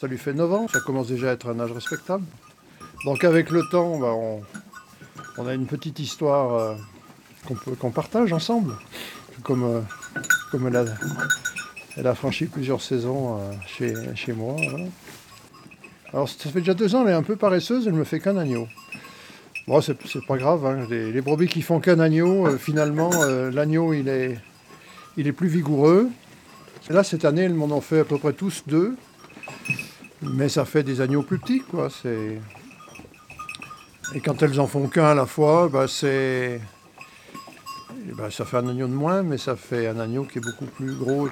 Ça lui fait 9 ans, ça commence déjà à être un âge respectable. Donc avec le temps, bah, on, a une petite histoire euh, qu'on partage ensemble. Comme, euh, elle, a, franchi plusieurs saisons euh, chez, moi. Alors ça fait déjà deux ans, elle est un peu paresseuse, elle me fait qu'un agneau. Bon, c'est pas grave, hein, les, brebis qui font qu'un agneau, finalement, l'agneau il est, il est plus vigoureux. Et là, cette année, elles m'en ont fait à peu près tous deux. Mais ça fait des agneaux plus petits, quoi. Et quand elles en font qu'un à la fois, bah, c'est... eh ben, ça fait un agneau de moins, mais ça fait un agneau qui est beaucoup plus gros.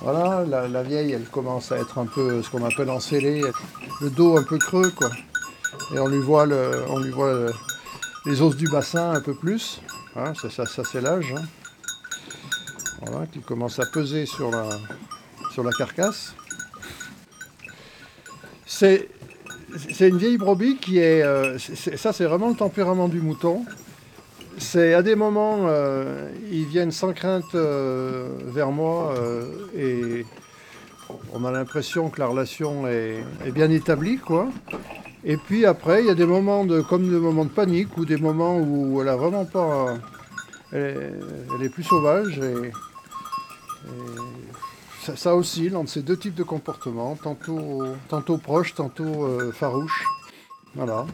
Voilà, la, vieille, elle commence à être un peu ce qu'on appelle encellée, le dos un peu creux. Et on lui voit, les os du bassin un peu plus. Hein, ça, ça c'est l'âge. hein. Voilà, qui commence à peser sur la, sur la carcasse. C'est une vieille brebis qui est. euh, ça, c'est vraiment le tempérament du mouton. C'est à des moments, euh, ils viennent sans crainte euh, vers moi et on a l'impression que la relation est, bien établie, quoi. Et puis après, il y a des moments de, comme des moments de panique ou des moments où elle a vraiment pas. Elle est, elle plus sauvage et ça, oscille entre ces deux types de comportements, tantôt, tantôt proches, tantôt euh, farouches. Voilà.